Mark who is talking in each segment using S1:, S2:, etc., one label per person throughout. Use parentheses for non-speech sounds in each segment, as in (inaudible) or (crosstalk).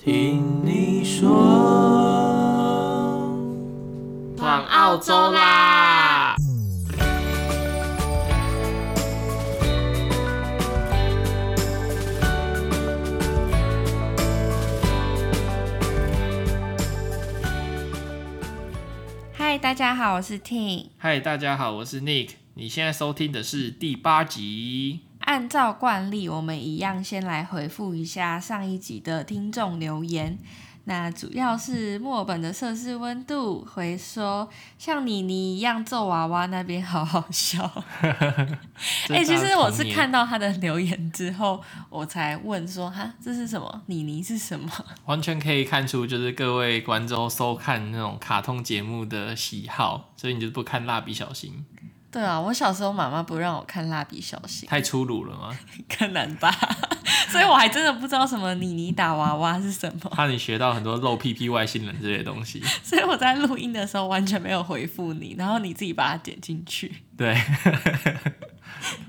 S1: 听你说，
S2: 闯澳洲啦！
S3: 嗨，大家好，我是 Ting。
S2: 嗨，大家好，我是 Nick。你现在收听的是第八集。
S3: 按照惯例，我们一样先来回复一下上一集的听众留言。那主要是墨尔本的摄氏温度，回说像妮妮一样揍娃娃那边好好笑。(laughs) 哎、欸，其实我是看到他的留言之后，我才问说哈，这是什么？妮妮是什么？
S2: 完全可以看出，就是各位观众收看那种卡通节目的喜好，所以你就不看蜡笔小新。
S3: 对啊，我小时候妈妈不让我看蜡笔小新，
S2: 太粗鲁了吗？(laughs)
S3: 可能吧，(laughs) 所以我还真的不知道什么妮妮打娃娃是什么。
S2: 怕你学到很多露屁屁外星人这些东西，(laughs)
S3: 所以我在录音的时候完全没有回复你，然后你自己把它剪进去。
S2: 对。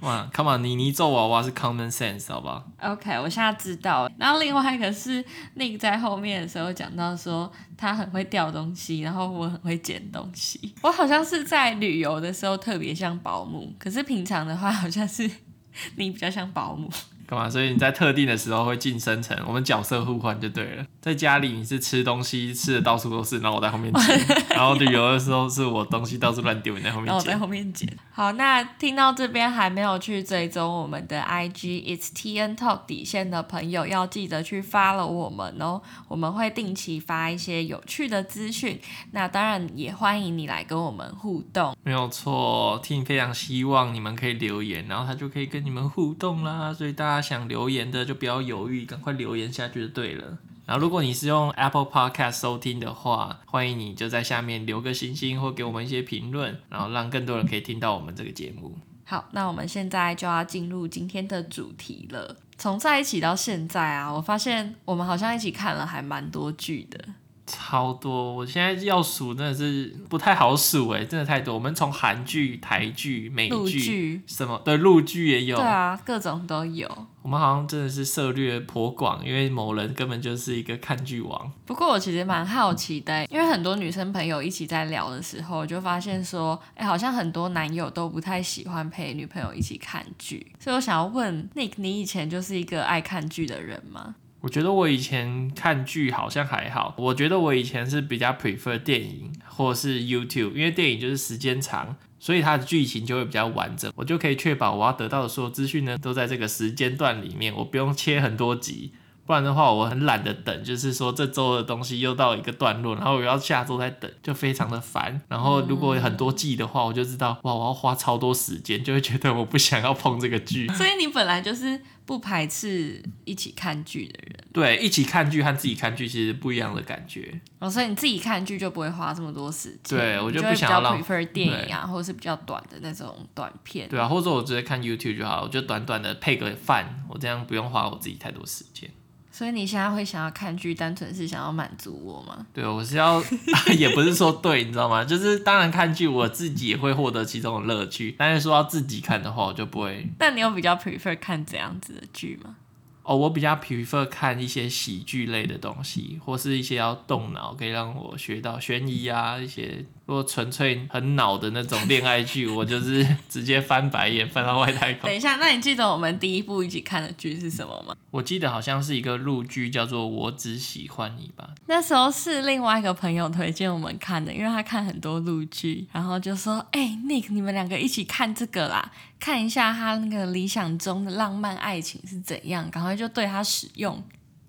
S2: 哇，Come on，妮妮揍娃娃是 common sense，好不好
S3: ？OK，我现在知道。然后另外一个是 Nick 在后面的时候讲到说他很会掉东西，然后我很会捡东西。我好像是在旅游的时候特别像保姆，可是平常的话好像是 (laughs) 你比较像保姆。
S2: 干嘛？所以你在特定的时候会晋升成我们角色互换就对了。在家里你是吃东西吃的到处都是，然后我在后面捡；(laughs) 然后旅游的时候是我东西到处乱丢，你在后面捡。
S3: 然后我在后面捡。好，那听到这边还没有去追踪我们的 IG It's TN Talk 底线的朋友，要记得去 follow 我们哦。我们会定期发一些有趣的资讯。那当然也欢迎你来跟我们互动。
S2: 没有错，Ting 非常希望你们可以留言，然后他就可以跟你们互动啦。所以大家。想留言的就不要犹豫，赶快留言下去就对了。然后如果你是用 Apple Podcast 收听的话，欢迎你就在下面留个星星或给我们一些评论，然后让更多人可以听到我们这个节目。
S3: 好，那我们现在就要进入今天的主题了。从在一起到现在啊，我发现我们好像一起看了还蛮多剧的。
S2: 超多，我现在要数真的是不太好数哎，真的太多。我们从韩剧、台剧、美剧什么，对，陆剧也有，
S3: 对啊，各种都有。
S2: 我们好像真的是涉略颇广，因为某人根本就是一个看剧王。
S3: 不过我其实蛮好奇的，因为很多女生朋友一起在聊的时候，就发现说，哎，好像很多男友都不太喜欢陪女朋友一起看剧。所以我想要问 Nick，你以前就是一个爱看剧的人吗？
S2: 我觉得我以前看剧好像还好，我觉得我以前是比较 prefer 电影或是 YouTube，因为电影就是时间长，所以它的剧情就会比较完整，我就可以确保我要得到的所有资讯呢都在这个时间段里面，我不用切很多集。不然的话，我很懒得等，就是说这周的东西又到一个段落，然后我要下周再等，就非常的烦。然后如果有很多季的话，我就知道哇，我要花超多时间，就会觉得我不想要碰这个剧。(laughs)
S3: 所以你本来就是不排斥一起看剧的人。
S2: 对，一起看剧和自己看剧其实不一样的感觉。
S3: 哦，所以你自己看剧就不会花这么多时间。
S2: 对，我就不想要浪
S3: 费。电影啊，或者是比较短的那种短片。
S2: 对啊，或者我直接看 YouTube 就好，我就短短的配个饭，我这样不用花我自己太多时间。
S3: 所以你现在会想要看剧，单纯是想要满足我吗？
S2: 对，我是要，(laughs) 也不是说对，你知道吗？就是当然看剧，我自己也会获得其中的乐趣。但是说要自己看的话，我就不会。
S3: 那你有比较 prefer 看怎样子的剧吗？
S2: 哦，我比较 prefer 看一些喜剧类的东西，或是一些要动脑，可以让我学到悬疑啊一些。如果纯粹很脑的那种恋爱剧，(laughs) 我就是直接翻白眼翻到外太空。
S3: 等一下，那你记得我们第一部一起看的剧是什么吗？
S2: 我记得好像是一个陆剧，叫做《我只喜欢你》吧。
S3: 那时候是另外一个朋友推荐我们看的，因为他看很多陆剧，然后就说：“哎、欸，Nick，你们两个一起看这个啦，看一下他那个理想中的浪漫爱情是怎样，赶快就对他使用。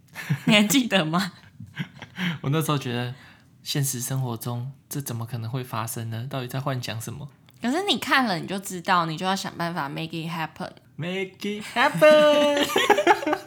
S3: (laughs) ”你还记得吗？
S2: 我那时候觉得。现实生活中，这怎么可能会发生呢？到底在幻想什么？
S3: 可是你看了，你就知道，你就要想办法 make it happen。
S2: make it happen。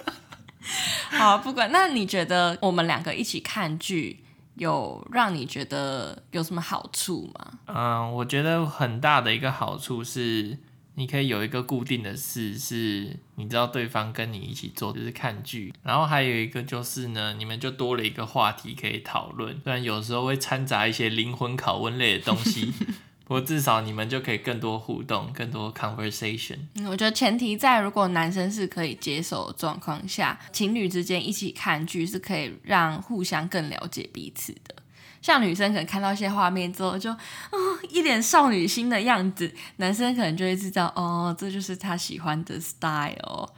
S2: (laughs)
S3: 好，不管，那你觉得我们两个一起看剧，有让你觉得有什么好处吗？
S2: 嗯，我觉得很大的一个好处是。你可以有一个固定的事，是你知道对方跟你一起做，就是看剧。然后还有一个就是呢，你们就多了一个话题可以讨论。虽然有时候会掺杂一些灵魂拷问类的东西，(laughs) 不过至少你们就可以更多互动，更多 conversation。
S3: 嗯，我觉得前提在如果男生是可以接受的状况下，情侣之间一起看剧是可以让互相更了解彼此的。像女生可能看到一些画面之后就，就哦一脸少女心的样子，男生可能就会知道哦，这就是他喜欢的 style，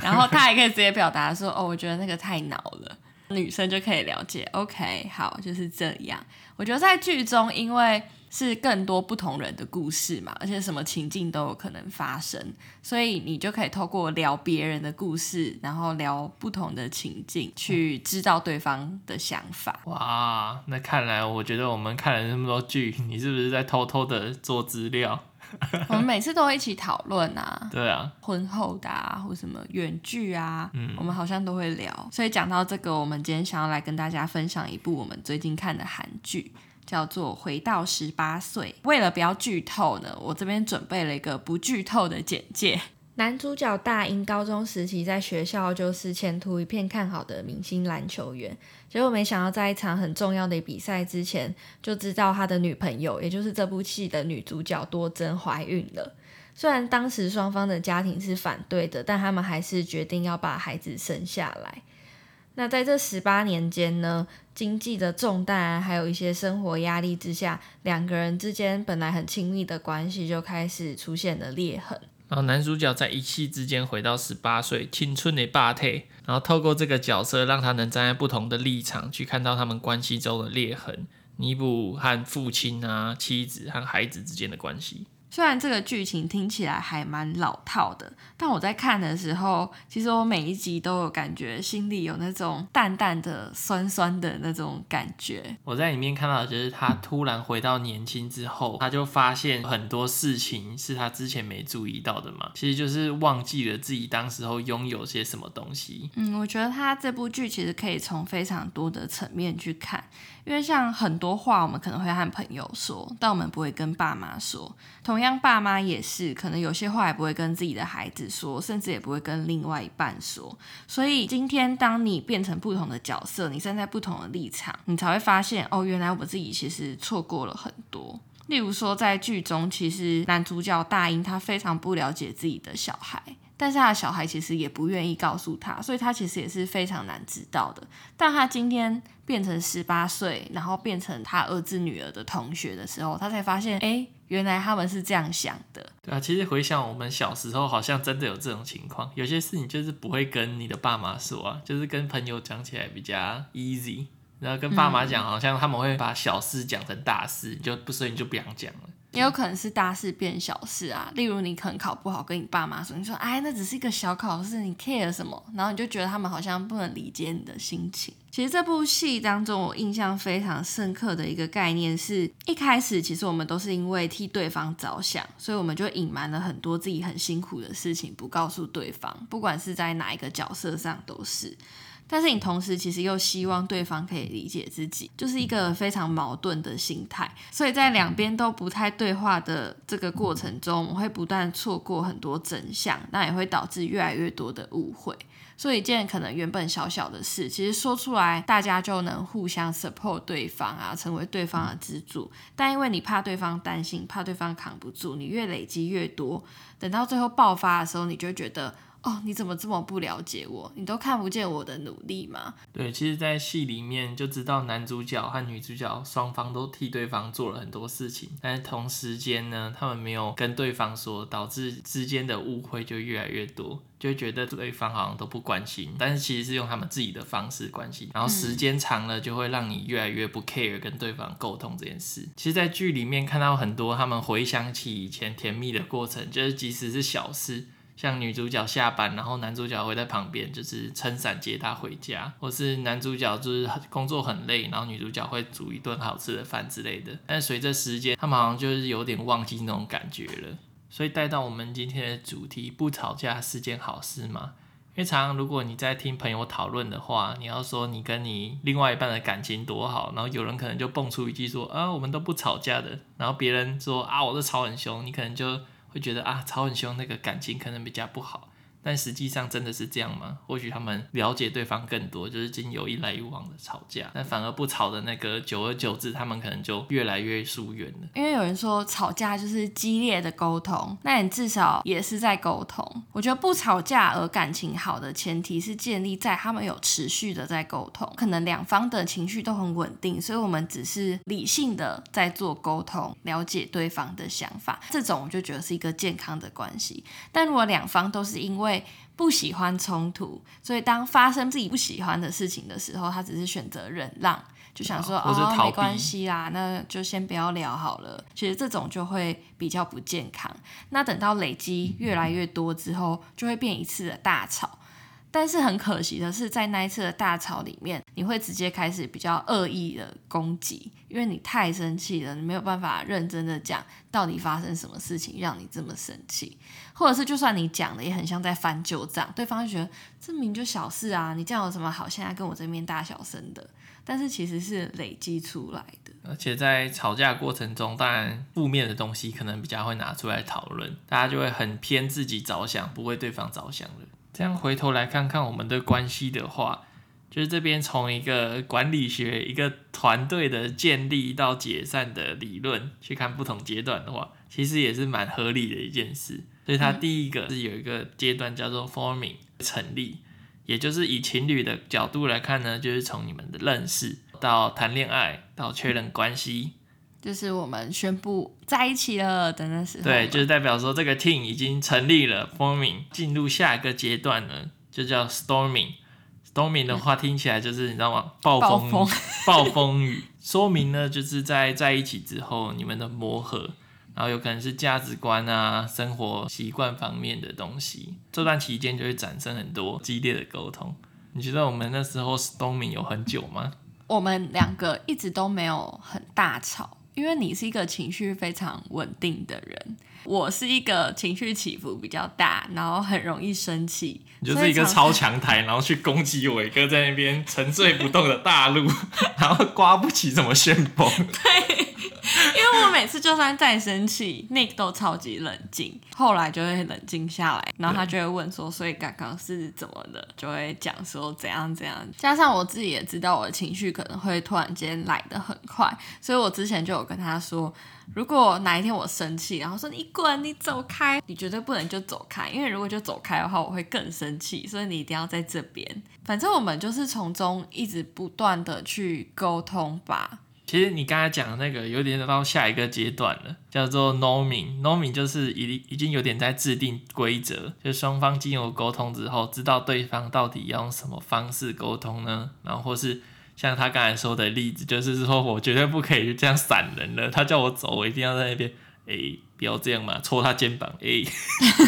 S3: 然后他也可以直接表达说哦，我觉得那个太恼了，女生就可以了解，OK，好，就是这样。我觉得在剧中，因为是更多不同人的故事嘛，而且什么情境都有可能发生，所以你就可以透过聊别人的故事，然后聊不同的情境，去知道对方的想法。
S2: 哇，那看来我觉得我们看了那么多剧，你是不是在偷偷的做资料？(laughs)
S3: 我们每次都会一起讨论啊。
S2: 对啊，
S3: 婚后的啊，或什么远距啊，嗯，我们好像都会聊。所以讲到这个，我们今天想要来跟大家分享一部我们最近看的韩剧。叫做《回到十八岁》。为了不要剧透呢，我这边准备了一个不剧透的简介。男主角大英高中时期在学校就是前途一片看好的明星篮球员，结果没想到在一场很重要的比赛之前，就知道他的女朋友，也就是这部戏的女主角多珍怀孕了。虽然当时双方的家庭是反对的，但他们还是决定要把孩子生下来。那在这十八年间呢，经济的重担，还有一些生活压力之下，两个人之间本来很亲密的关系就开始出现了裂痕。
S2: 然后男主角在一夕之间回到十八岁，青春的霸体，然后透过这个角色，让他能站在不同的立场去看到他们关系中的裂痕，弥补和父亲啊、妻子和孩子之间的关系。
S3: 虽然这个剧情听起来还蛮老套的，但我在看的时候，其实我每一集都有感觉心里有那种淡淡的酸酸的那种感觉。
S2: 我在里面看到的就是他突然回到年轻之后，他就发现很多事情是他之前没注意到的嘛，其实就是忘记了自己当时候拥有些什么东西。
S3: 嗯，我觉得他这部剧其实可以从非常多的层面去看。因为像很多话，我们可能会和朋友说，但我们不会跟爸妈说。同样，爸妈也是，可能有些话也不会跟自己的孩子说，甚至也不会跟另外一半说。所以，今天当你变成不同的角色，你站在不同的立场，你才会发现，哦，原来我自己其实错过了很多。例如说，在剧中，其实男主角大英他非常不了解自己的小孩。但是他的小孩其实也不愿意告诉他，所以他其实也是非常难知道的。但他今天变成十八岁，然后变成他儿子女儿的同学的时候，他才发现，哎，原来他们是这样想的。
S2: 对啊，其实回想我们小时候，好像真的有这种情况。有些事情就是不会跟你的爸妈说啊，就是跟朋友讲起来比较 easy，然后跟爸妈讲，好像他们会把小事讲成大事，就不所以你就不想讲了。
S3: 也有可能是大事变小事啊，例如你可能考不好，跟你爸妈说，你说哎，那只是一个小考试，你 care 什么？然后你就觉得他们好像不能理解你的心情。其实这部戏当中，我印象非常深刻的一个概念是，一开始其实我们都是因为替对方着想，所以我们就隐瞒了很多自己很辛苦的事情，不告诉对方，不管是在哪一个角色上都是。但是你同时其实又希望对方可以理解自己，就是一个非常矛盾的心态。所以在两边都不太对话的这个过程中，我们会不断错过很多真相，那也会导致越来越多的误会。所以一件可能原本小小的事，其实说出来大家就能互相 support 对方啊，成为对方的支柱。但因为你怕对方担心，怕对方扛不住，你越累积越多，等到最后爆发的时候，你就觉得。哦，你怎么这么不了解我？你都看不见我的努力吗？
S2: 对，其实，在戏里面就知道男主角和女主角双方都替对方做了很多事情，但是同时间呢，他们没有跟对方说，导致之间的误会就越来越多，就觉得对方好像都不关心，但是其实是用他们自己的方式关心，然后时间长了就会让你越来越不 care 跟对方沟通这件事。其实，在剧里面看到很多他们回想起以前甜蜜的过程，就是即使是小事。像女主角下班，然后男主角会在旁边，就是撑伞接她回家，或是男主角就是工作很累，然后女主角会煮一顿好吃的饭之类的。但随着时间，他们好像就是有点忘记那种感觉了。所以带到我们今天的主题，不吵架是件好事吗？因为常常如果你在听朋友讨论的话，你要说你跟你另外一半的感情多好，然后有人可能就蹦出一句说啊，我们都不吵架的，然后别人说啊，我都吵很凶，你可能就。会觉得啊，吵很凶，那个感情可能比较不好。但实际上真的是这样吗？或许他们了解对方更多，就是经由一来一往的吵架，但反而不吵的那个，久而久之，他们可能就越来越疏远了。
S3: 因为有人说吵架就是激烈的沟通，那你至少也是在沟通。我觉得不吵架而感情好的前提是建立在他们有持续的在沟通，可能两方的情绪都很稳定，所以我们只是理性的在做沟通，了解对方的想法，这种我就觉得是一个健康的关系。但如果两方都是因为不喜欢冲突，所以当发生自己不喜欢的事情的时候，他只是选择忍让，就想说哦，没关系啦，那就先不要聊好了。其实这种就会比较不健康。那等到累积越来越多之后，就会变一次的大吵。但是很可惜的是，在那一次的大吵里面，你会直接开始比较恶意的攻击，因为你太生气了，你没有办法认真的讲到底发生什么事情让你这么生气，或者是就算你讲的也很像在翻旧账，对方就觉得这明就小事啊，你这样有什么好现在跟我这边大小声的？但是其实是累积出来的。
S2: 而且在吵架过程中，当然负面的东西可能比较会拿出来讨论，大家就会很偏自己着想，不为对方着想了。这样回头来看看我们的关系的话，就是这边从一个管理学、一个团队的建立到解散的理论去看不同阶段的话，其实也是蛮合理的一件事。所以它第一个是有一个阶段叫做 forming 成立，也就是以情侣的角度来看呢，就是从你们的认识到谈恋爱到确认关系。
S3: 就是我们宣布在一起了的那时候，
S2: 对，就是代表说这个 team 已经成立了，forming 进入下一个阶段了，就叫 storming。storming 的话听起来就是你知道吗？暴风暴风，(laughs) 暴风雨。说明呢，就是在在一起之后，你们的磨合，然后有可能是价值观啊、生活习惯方面的东西，这段期间就会产生很多激烈的沟通。你觉得我们那时候 storming 有很久吗？
S3: 我们两个一直都没有很大吵。因为你是一个情绪非常稳定的人，我是一个情绪起伏比较大，然后很容易生气。
S2: 你就是一个超强台，然后去攻击伟哥在那边沉醉不动的大陆，(laughs) 然后刮不起什么旋风。(laughs)
S3: 对。(laughs) 因为我每次就算再生气，Nick 都超级冷静，后来就会冷静下来，然后他就会问说：“所以刚刚是怎么的？”就会讲说怎样怎样。加上我自己也知道我的情绪可能会突然间来得很快，所以我之前就有跟他说：“如果哪一天我生气，然后说你滚，你走开，你绝对不能就走开，因为如果就走开的话，我会更生气，所以你一定要在这边。反正我们就是从中一直不断的去沟通吧。”
S2: 其实你刚才讲的那个有点到下一个阶段了，叫做 norming。norming 就是已已经有点在制定规则，就双方经由沟通之后，知道对方到底要用什么方式沟通呢？然后或是像他刚才说的例子，就是说我绝对不可以就这样闪人了，他叫我走，我一定要在那边，(laughs) 哎，不要这样嘛，戳他肩膀，哎，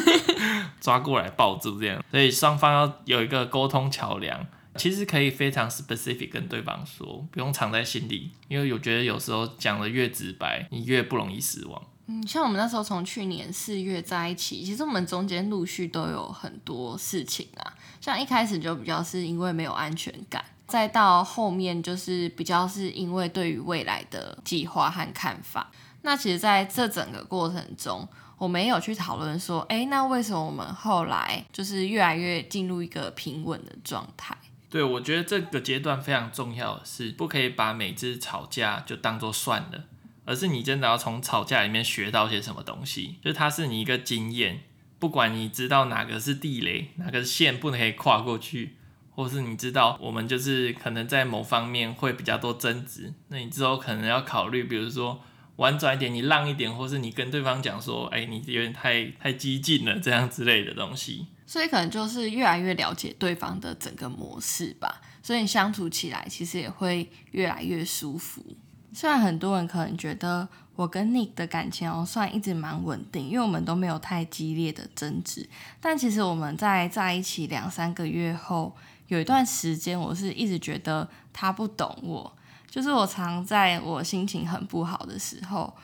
S2: (laughs) 抓过来抱住这样。所以双方要有一个沟通桥梁。其实可以非常 specific 跟对方说，不用藏在心里，因为我觉得有时候讲得越直白，你越不容易失望。
S3: 嗯，像我们那时候从去年四月在一起，其实我们中间陆续都有很多事情啊，像一开始就比较是因为没有安全感，再到后面就是比较是因为对于未来的计划和看法。那其实在这整个过程中，我没有去讨论说，哎，那为什么我们后来就是越来越进入一个平稳的状态？
S2: 对，我觉得这个阶段非常重要是，不可以把每次吵架就当做算了，而是你真的要从吵架里面学到些什么东西，就它是你一个经验，不管你知道哪个是地雷，哪个线不能可以跨过去，或是你知道我们就是可能在某方面会比较多争执，那你之后可能要考虑，比如说婉转一点，你让一点，或是你跟对方讲说，哎，你有点太太激进了，这样之类的东西。
S3: 所以可能就是越来越了解对方的整个模式吧，所以你相处起来其实也会越来越舒服。虽然很多人可能觉得我跟 Nick 的感情哦，算一直蛮稳定，因为我们都没有太激烈的争执。但其实我们在在一起两三个月后，有一段时间我是一直觉得他不懂我，就是我常在我心情很不好的时候。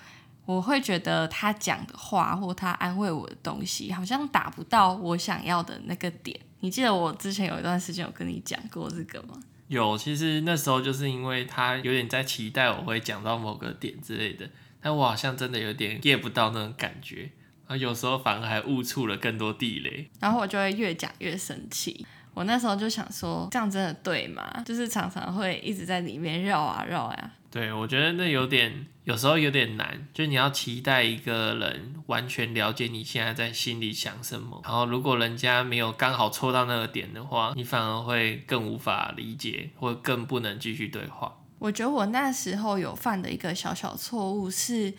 S3: 我会觉得他讲的话或他安慰我的东西，好像达不到我想要的那个点。你记得我之前有一段时间有跟你讲过这个吗？
S2: 有，其实那时候就是因为他有点在期待我会讲到某个点之类的，但我好像真的有点 get 不到那种感觉，然啊，有时候反而还误触了更多地雷，
S3: 然后我就会越讲越生气。我那时候就想说，这样真的对吗？就是常常会一直在里面绕啊绕呀。
S2: 对，我觉得那有点，有时候有点难。就你要期待一个人完全了解你现在在心里想什么，然后如果人家没有刚好戳到那个点的话，你反而会更无法理解，或更不能继续对话。
S3: 我觉得我那时候有犯的一个小小错误是，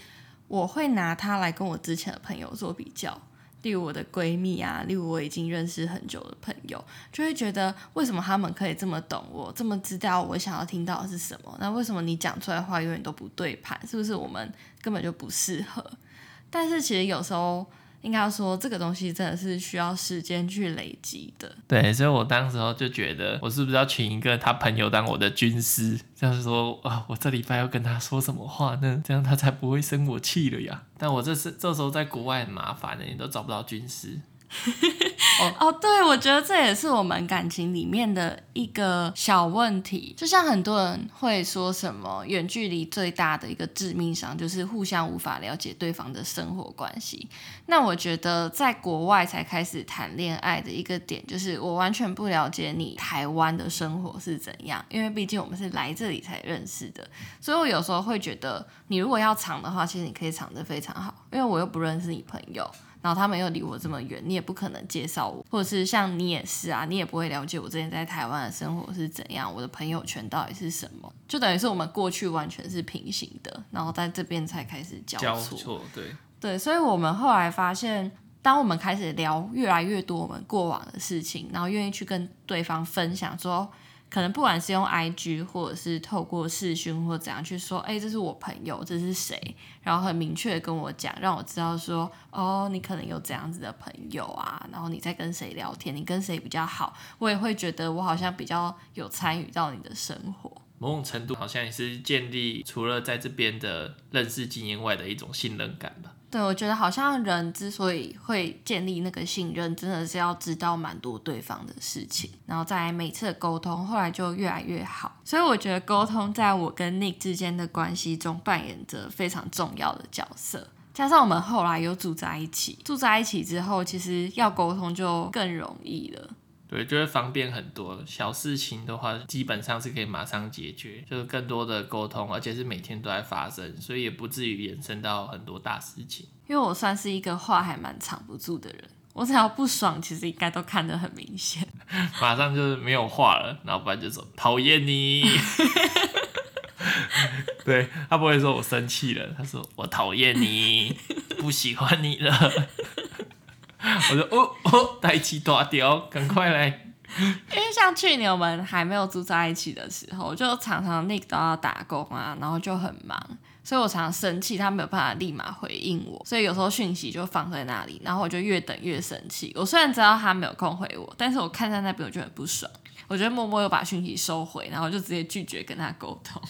S3: 我会拿他来跟我之前的朋友做比较。例如我的闺蜜啊，例如我已经认识很久的朋友，就会觉得为什么他们可以这么懂我，这么知道我想要听到的是什么？那为什么你讲出来的话永远都不对盘？是不是我们根本就不适合？但是其实有时候。应该说，这个东西真的是需要时间去累积的。
S2: 对，所以我当时候就觉得，我是不是要请一个他朋友当我的军师？这样说啊，我这礼拜要跟他说什么话呢？这样他才不会生我气了呀。但我这是这时候在国外很麻烦的，你都找不到军师。
S3: 哦，对，我觉得这也是我们感情里面的一个小问题。就像很多人会说什么，远距离最大的一个致命伤就是互相无法了解对方的生活关系。那我觉得在国外才开始谈恋爱的一个点，就是我完全不了解你台湾的生活是怎样，因为毕竟我们是来这里才认识的。所以我有时候会觉得，你如果要藏的话，其实你可以藏得非常好，因为我又不认识你朋友。然后他们又离我这么远，你也不可能介绍我，或者是像你也是啊，你也不会了解我之前在台湾的生活是怎样，我的朋友圈到底是什么，就等于是我们过去完全是平行的，然后在这边才开始交错。
S2: 交错，对
S3: 对，所以我们后来发现，当我们开始聊越来越多我们过往的事情，然后愿意去跟对方分享说。可能不管是用 IG 或者是透过视讯或怎样去说，哎，这是我朋友，这是谁？然后很明确的跟我讲，让我知道说，哦，你可能有这样子的朋友啊，然后你在跟谁聊天，你跟谁比较好，我也会觉得我好像比较有参与到你的生活。
S2: 某种程度好像也是建立除了在这边的认识经验外的一种信任感吧。
S3: 对，我觉得好像人之所以会建立那个信任，真的是要知道蛮多对方的事情，然后再每次的沟通，后来就越来越好。所以我觉得沟通在我跟 Nick 之间的关系中扮演着非常重要的角色。加上我们后来又住在一起，住在一起之后，其实要沟通就更容易了。
S2: 对，就会方便很多。小事情的话，基本上是可以马上解决，就是更多的沟通，而且是每天都在发生，所以也不至于延伸到很多大事情。
S3: 因为我算是一个话还蛮藏不住的人，我只要不爽，其实应该都看得很明显，(laughs)
S2: 马上就是没有话了，然后不然就说讨厌你。(laughs) 对，他不会说我生气了，他说我讨厌你，不喜欢你了。我说哦哦，代志大条，赶快来！
S3: 因为像去年我们还没有住在一起的时候，就常常 Nick 都要打工啊，然后就很忙，所以我常常生气，他没有办法立马回应我，所以有时候讯息就放在那里，然后我就越等越生气。我虽然知道他没有空回我，但是我看在那边我就很不爽，我觉得默默又把讯息收回，然后就直接拒绝跟他沟通。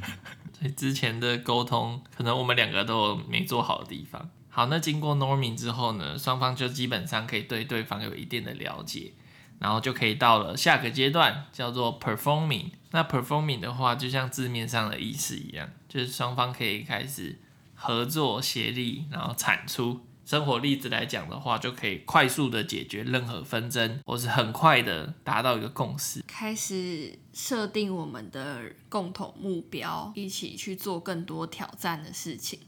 S3: (laughs)
S2: 所以之前的沟通，可能我们两个都有没做好的地方。好，那经过 norming 之后呢，双方就基本上可以对对方有一定的了解，然后就可以到了下个阶段，叫做 performing。那 performing 的话，就像字面上的意思一样，就是双方可以开始合作协力，然后产出。生活例子来讲的话，就可以快速的解决任何纷争，或是很快的达到一个共识，
S3: 开始设定我们的共同目标，一起去做更多挑战的事情。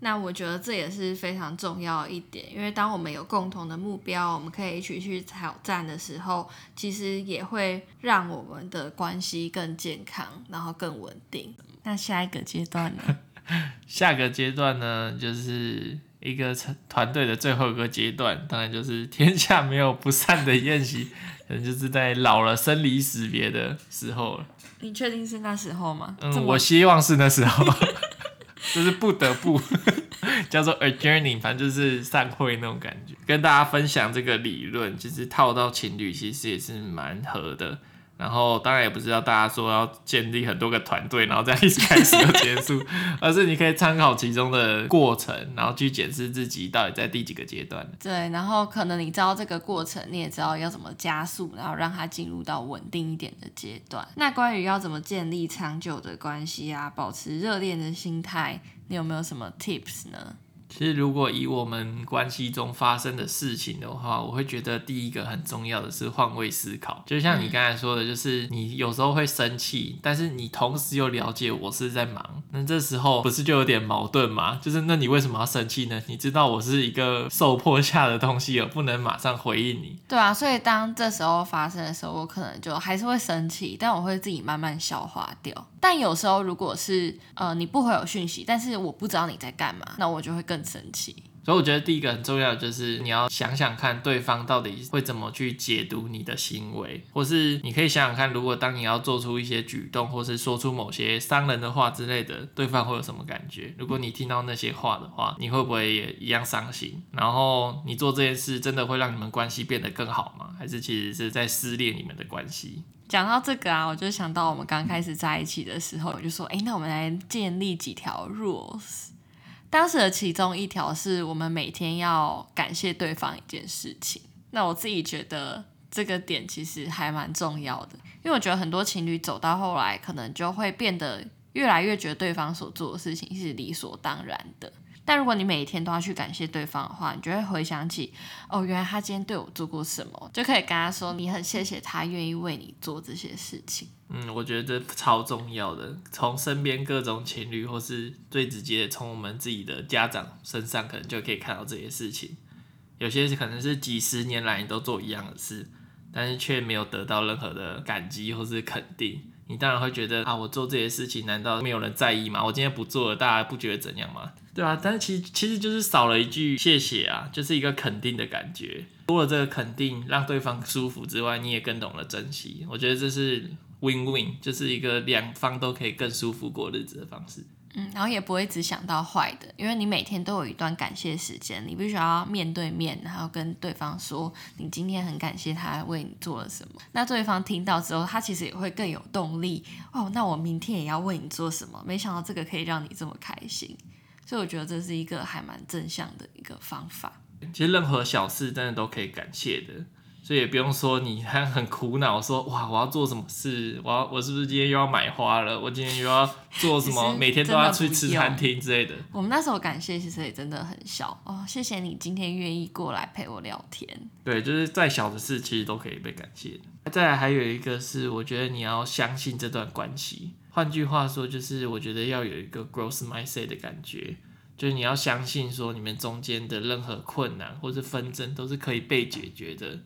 S3: 那我觉得这也是非常重要一点，因为当我们有共同的目标，我们可以一起去挑战的时候，其实也会让我们的关系更健康，然后更稳定。那下一个阶段呢？(laughs)
S2: 下个阶段呢，就是一个团队的最后一个阶段，当然就是天下没有不散的宴席，可能就是在老了生离死别的时候了。
S3: 你确定是那时候吗？
S2: 嗯，我希望是那时候。(laughs) 就是不得不 (laughs) 叫做 adjourning，反正就是散会那种感觉。跟大家分享这个理论，其实套到情侣其实也是蛮合的。然后当然也不知道大家说要建立很多个团队，然后这样一直开始又结束，(laughs) 而是你可以参考其中的过程，然后去检视自己到底在第几个阶段。
S3: 对，然后可能你知道这个过程，你也知道要怎么加速，然后让它进入到稳定一点的阶段。那关于要怎么建立长久的关系啊，保持热恋的心态，你有没有什么 tips 呢？
S2: 其实，如果以我们关系中发生的事情的话，我会觉得第一个很重要的是换位思考。就像你刚才说的，就是你有时候会生气，但是你同时又了解我是在忙，那这时候不是就有点矛盾吗？就是那你为什么要生气呢？你知道我是一个受迫下的东西，而不能马上回应你。
S3: 对啊，所以当这时候发生的时候，我可能就还是会生气，但我会自己慢慢消化掉。但有时候如果是呃你不回我讯息，但是我不知道你在干嘛，那我就会更。生气，
S2: 所以我觉得第一个很重要的就是你要想想看对方到底会怎么去解读你的行为，或是你可以想想看，如果当你要做出一些举动，或是说出某些伤人的话之类的，对方会有什么感觉？如果你听到那些话的话，你会不会也一样伤心？然后你做这件事真的会让你们关系变得更好吗？还是其实是在撕裂你们的关系？
S3: 讲到这个啊，我就想到我们刚开始在一起的时候，我就说，哎，那我们来建立几条 rules。当时的其中一条是我们每天要感谢对方一件事情。那我自己觉得这个点其实还蛮重要的，因为我觉得很多情侣走到后来，可能就会变得越来越觉得对方所做的事情是理所当然的。但如果你每一天都要去感谢对方的话，你就会回想起，哦，原来他今天对我做过什么，就可以跟他说你很谢谢他愿意为你做这些事情。
S2: 嗯，我觉得这超重要的，从身边各种情侣，或是最直接从我们自己的家长身上，可能就可以看到这些事情。有些是可能是几十年来你都做一样的事，但是却没有得到任何的感激或是肯定。你当然会觉得啊，我做这些事情难道没有人在意吗？我今天不做了，大家不觉得怎样吗？对啊，但是其实其实就是少了一句谢谢啊，就是一个肯定的感觉。多了这个肯定，让对方舒服之外，你也更懂得珍惜。我觉得这是 win win，就是一个两方都可以更舒服过日子的方式。
S3: 嗯，然后也不会只想到坏的，因为你每天都有一段感谢时间，你必须要面对面，然后跟对方说你今天很感谢他为你做了什么。那对方听到之后，他其实也会更有动力哦。那我明天也要为你做什么？没想到这个可以让你这么开心，所以我觉得这是一个还蛮正向的一个方法。
S2: 其实任何小事真的都可以感谢的。所以也不用说你还很苦恼，说哇，我要做什么事？我要我是不是今天又要买花了？我今天又要做什么？每天都要去吃餐厅之类的。(laughs)
S3: 我们那时候感谢其实也真的很小哦，谢谢你今天愿意过来陪我聊天。
S2: 对，就是再小的事其实都可以被感谢。再来还有一个是，我觉得你要相信这段关系。换句话说，就是我觉得要有一个 growth mindset 的感觉，就是你要相信说你们中间的任何困难或是纷争都是可以被解决的。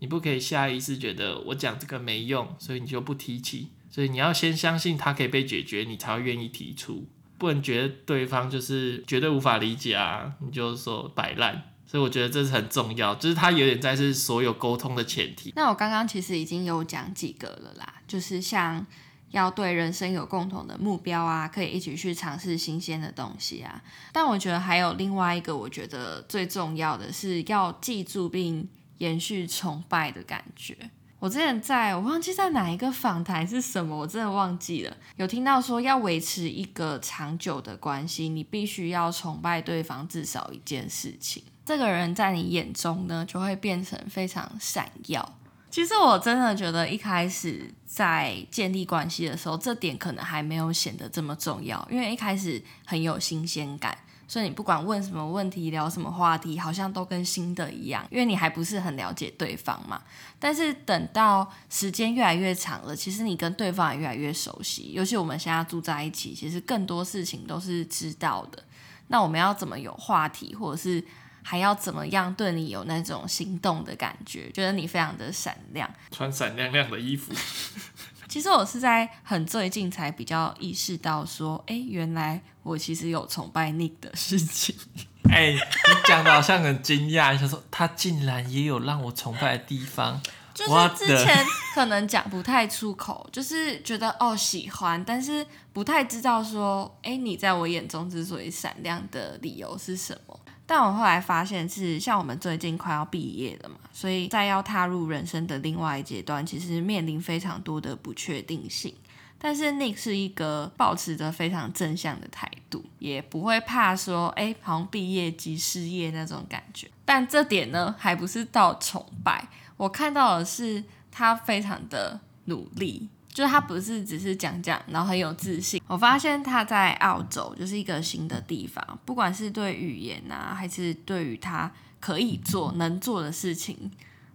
S2: 你不可以下意识觉得我讲这个没用，所以你就不提起。所以你要先相信它可以被解决，你才会愿意提出。不能觉得对方就是绝对无法理解啊，你就说摆烂。所以我觉得这是很重要，就是它有点在是所有沟通的前提。
S3: 那我刚刚其实已经有讲几个了啦，就是像要对人生有共同的目标啊，可以一起去尝试新鲜的东西啊。但我觉得还有另外一个，我觉得最重要的是要记住并。延续崇拜的感觉。我之前在我忘记在哪一个访谈是什么，我真的忘记了。有听到说要维持一个长久的关系，你必须要崇拜对方至少一件事情。这个人在你眼中呢，就会变成非常闪耀。其实我真的觉得一开始在建立关系的时候，这点可能还没有显得这么重要，因为一开始很有新鲜感。所以你不管问什么问题，聊什么话题，好像都跟新的一样，因为你还不是很了解对方嘛。但是等到时间越来越长了，其实你跟对方也越来越熟悉。尤其我们现在住在一起，其实更多事情都是知道的。那我们要怎么有话题，或者是还要怎么样对你有那种心动的感觉，觉得你非常的闪亮，
S2: 穿闪亮亮的衣服。(laughs)
S3: 其实我是在很最近才比较意识到说，哎，原来我其实有崇拜 Nick 的事情。(laughs)
S2: 哎，你讲的好像很惊讶，想说他竟然也有让我崇拜的地方。
S3: 就是之前可能讲不太出口，就是觉得哦喜欢，但是不太知道说，哎，你在我眼中之所以闪亮的理由是什么。但我后来发现是，像我们最近快要毕业了嘛，所以在要踏入人生的另外一阶段，其实面临非常多的不确定性。但是 Nick 是一个保持着非常正向的态度，也不会怕说，哎，好像毕业即失业那种感觉。但这点呢，还不是到崇拜，我看到的是他非常的努力。就是他不是只是讲讲，然后很有自信。我发现他在澳洲就是一个新的地方，不管是对语言啊，还是对于他可以做、能做的事情，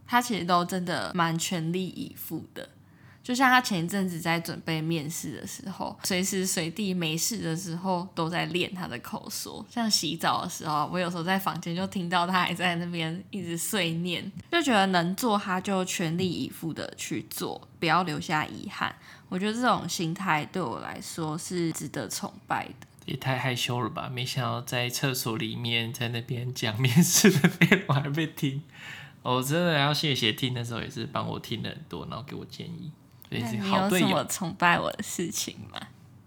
S3: 他其实都真的蛮全力以赴的。就像他前一阵子在准备面试的时候，随时随地没事的时候都在练他的口说。像洗澡的时候，我有时候在房间就听到他还在那边一直碎念，就觉得能做他就全力以赴的去做，不要留下遗憾。我觉得这种心态对我来说是值得崇拜的。
S2: 也太害羞了吧！没想到在厕所里面在那边讲面试的内容还被听。我真的要谢谢听的时候也是帮我听了很多，然后给我建议。
S3: 那你有什么崇拜我的事情吗？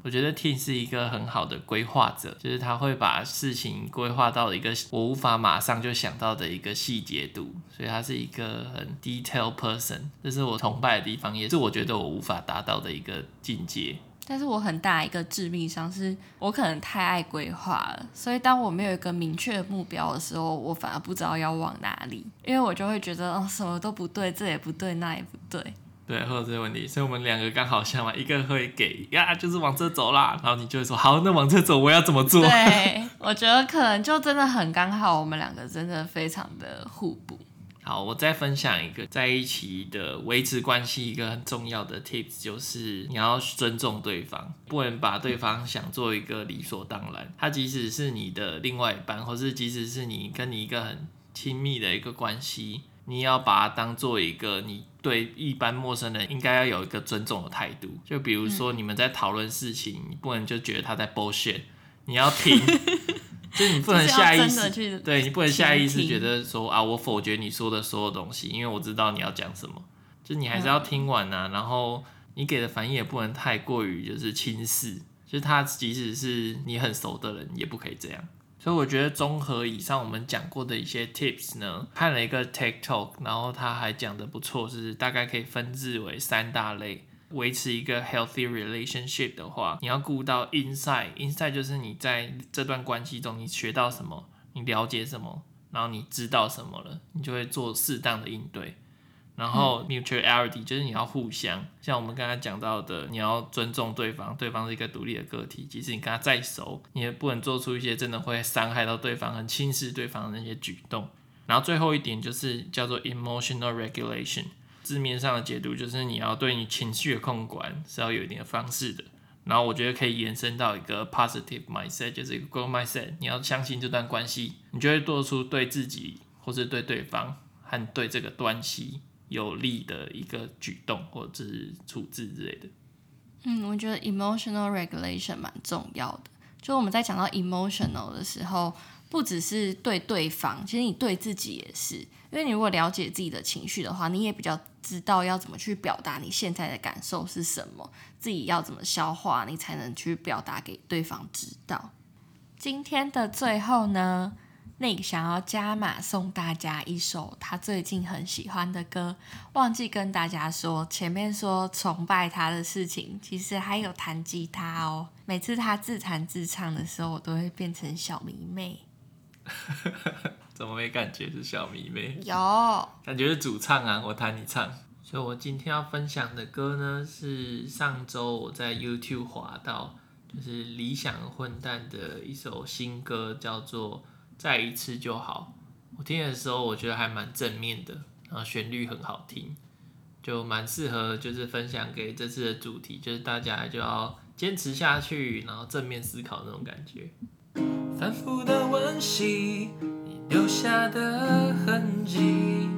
S2: 我觉得 Tim 是一个很好的规划者，就是他会把事情规划到一个我无法马上就想到的一个细节度，所以他是一个很 detail person，这是我崇拜的地方，也是我觉得我无法达到的一个境界。
S3: 但是我很大一个致命伤是，我可能太爱规划了，所以当我没有一个明确的目标的时候，我反而不知道要往哪里，因为我就会觉得哦，什么都不对，这也不对，那也不对。
S2: 对，会有这些问题，所以我们两个刚好相反，一个会给呀，就是往这走啦，然后你就会说好，那往这走，我要怎么做？
S3: 对，(laughs) 我觉得可能就真的很刚好，我们两个真的非常的互补。
S2: 好，我再分享一个在一起的维持关系一个很重要的 tips，就是你要尊重对方，不能把对方想做一个理所当然。他即使是你的另外一半，或是即使是你跟你一个很亲密的一个关系。你要把它当做一个，你对一般陌生人应该要有一个尊重的态度。就比如说你们在讨论事情，你不能就觉得他在 bullshit，你要听，(laughs) 就你不能下意识，对，你不能下意识觉得说啊，我否决你说的所有东西，因为我知道你要讲什么，就你还是要听完啊。然后你给的反应也不能太过于就是轻视，就是他即使是你很熟的人，也不可以这样。所以我觉得综合以上我们讲过的一些 tips 呢，看了一个 TikTok，然后他还讲的不错，是大概可以分置为三大类。维持一个 healthy relationship 的话，你要顾到 inside，inside 就是你在这段关系中你学到什么，你了解什么，然后你知道什么了，你就会做适当的应对。然后 mutuality 就是你要互相，像我们刚才讲到的，你要尊重对方，对方是一个独立的个体，即使你跟他再熟，你也不能做出一些真的会伤害到对方、很轻视对方的那些举动。然后最后一点就是叫做 emotional regulation，字面上的解读就是你要对你情绪的控管是要有一定的方式的。然后我觉得可以延伸到一个 positive mindset，就是一个 growth mindset，你要相信这段关系，你就会做出对自己或是对对方和对这个关系。有利的一个举动或者是处置之类的。
S3: 嗯，我觉得 emotional regulation 蛮重要的。就我们在讲到 emotional 的时候，不只是对对方，其实你对自己也是。因为你如果了解自己的情绪的话，你也比较知道要怎么去表达你现在的感受是什么，自己要怎么消化，你才能去表达给对方知道。今天的最后呢，Nick 想要加码送大家一首他最近很喜欢的歌，忘记跟大家说，前面说崇拜他的事情，其实还有弹吉他哦。每次他自弹自唱的时候，我都会变成小迷妹。(laughs)
S2: 怎么没感觉是小迷妹？
S3: 有，
S2: 感觉是主唱啊，我弹你唱。所以我今天要分享的歌呢，是上周我在 YouTube 滑到，就是理想混蛋的一首新歌，叫做。再一次就好。我听的时候，我觉得还蛮正面的，然后旋律很好听，就蛮适合，就是分享给这次的主题，就是大家就要坚持下去，然后正面思考那种感觉。反复的温习，你留下的痕迹，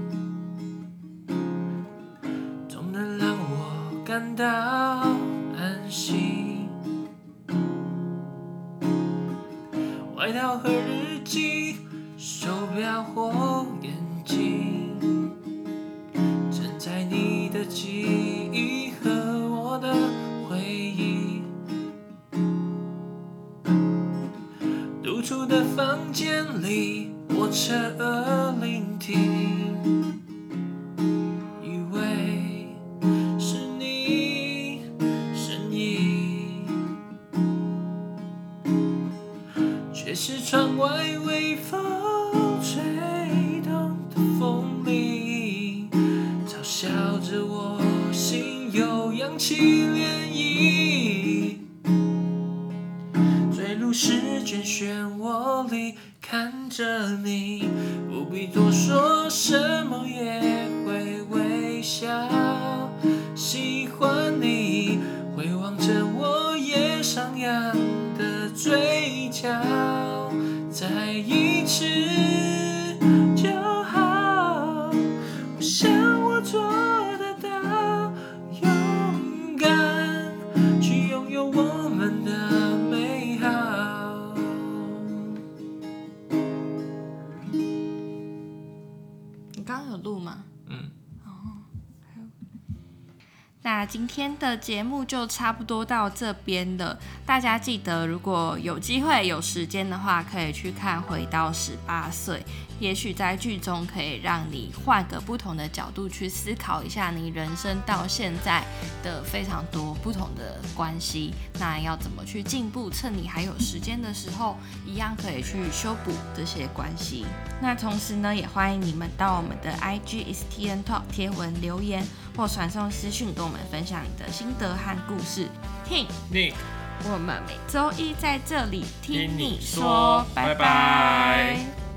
S2: 总能让我感到安心。外套和日。手表或眼镜，承载你的记忆和我的回忆。独处的房间里，我侧耳聆
S3: 听，今天的节目就差不多到这边了。大家记得，如果有机会、有时间的话，可以去看《回到十八岁》，也许在剧中可以让你换个不同的角度去思考一下你人生到现在的非常多不同的关系。那要怎么去进步？趁你还有时间的时候，一样可以去修补这些关系。那同时呢，也欢迎你们到我们的 IG STN Talk 贴文留言。或传送私讯跟我们分享你的心得和故事。听
S2: ，Nick，
S3: 我们每周一在这里听你说，
S2: 听你说，拜拜。
S3: 拜拜。